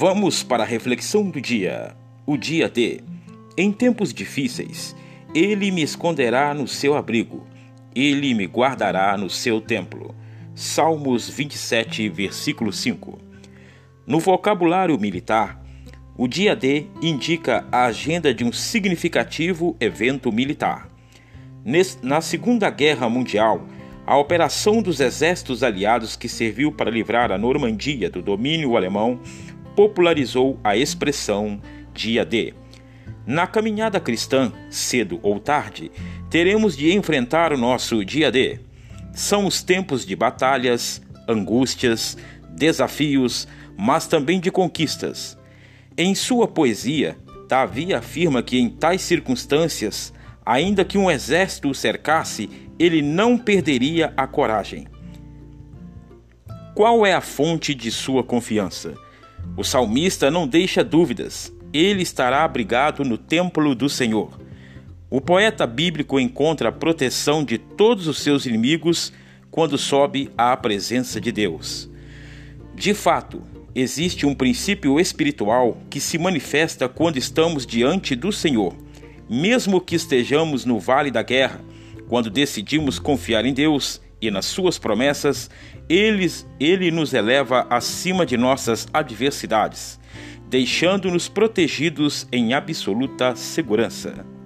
Vamos para a reflexão do dia. O dia D. Em tempos difíceis, ele me esconderá no seu abrigo, ele me guardará no seu templo. Salmos 27, versículo 5. No vocabulário militar, o dia D indica a agenda de um significativo evento militar. Na Segunda Guerra Mundial, a operação dos exércitos aliados que serviu para livrar a Normandia do domínio alemão popularizou a expressão dia D. Na caminhada cristã, cedo ou tarde, teremos de enfrentar o nosso dia D. São os tempos de batalhas, angústias, desafios, mas também de conquistas. Em sua poesia, Davi afirma que em tais circunstâncias, ainda que um exército o cercasse, ele não perderia a coragem. Qual é a fonte de sua confiança? O salmista não deixa dúvidas. Ele estará abrigado no templo do Senhor. O poeta bíblico encontra a proteção de todos os seus inimigos quando sobe à presença de Deus. De fato, existe um princípio espiritual que se manifesta quando estamos diante do Senhor. Mesmo que estejamos no vale da guerra, quando decidimos confiar em Deus e nas suas promessas, eles, ele nos eleva acima de nossas adversidades, deixando-nos protegidos em absoluta segurança.